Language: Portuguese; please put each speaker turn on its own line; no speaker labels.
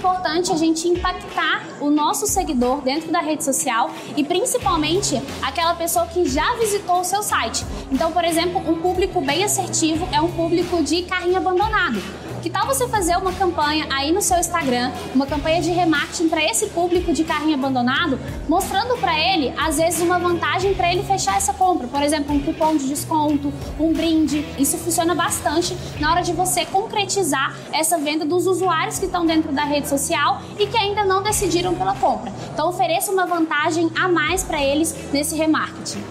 importante a gente impactar o nosso seguidor dentro da rede social e principalmente aquela pessoa que já visitou o seu site. Então, por exemplo, um público bem assertivo é um público de carrinho abandonado. Que tal você fazer uma campanha aí no seu Instagram, uma campanha de remarketing para esse público de carrinho abandonado, mostrando para ele, às vezes, uma vantagem para ele fechar essa compra. Por exemplo, um cupom de desconto, um brinde. Isso funciona bastante na hora de você concretizar essa venda dos usuários que estão dentro da rede social e que ainda não decidiram pela compra. Então, ofereça uma vantagem a mais para eles nesse remarketing.